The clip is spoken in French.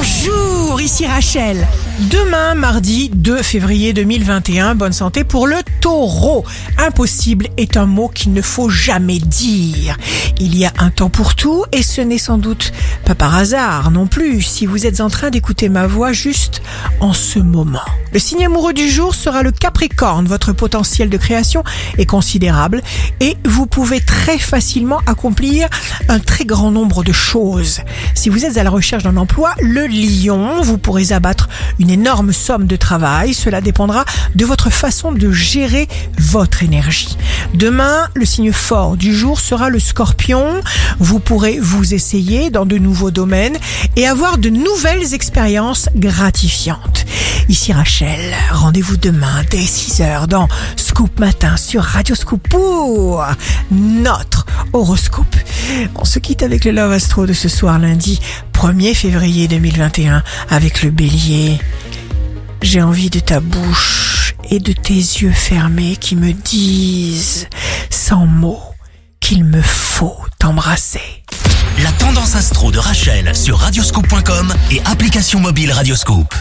Bonjour, ici Rachel. Demain, mardi 2 février 2021, bonne santé pour le taureau. Impossible est un mot qu'il ne faut jamais dire. Il y a un temps pour tout et ce n'est sans doute pas par hasard non plus si vous êtes en train d'écouter ma voix juste en ce moment. Le signe amoureux du jour sera le Capricorne. Votre potentiel de création est considérable et vous pouvez très facilement accomplir un très grand nombre de choses. Si vous êtes à la recherche d'un emploi, le Lion, vous pourrez abattre une énorme somme de travail. Cela dépendra de votre façon de gérer votre énergie. Demain, le signe fort du jour sera le Scorpion. Vous pourrez vous essayer dans de nouveaux domaines et avoir de nouvelles expériences gratifiantes. Ici Rachel, rendez-vous demain dès 6h dans Scoop Matin sur Radio Scoop pour notre horoscope. On se quitte avec le Love Astro de ce soir lundi 1er février 2021 avec le bélier. J'ai envie de ta bouche et de tes yeux fermés qui me disent sans mots qu'il me faut t'embrasser. La tendance astro de Rachel sur radioscope.com et application mobile Radioscope.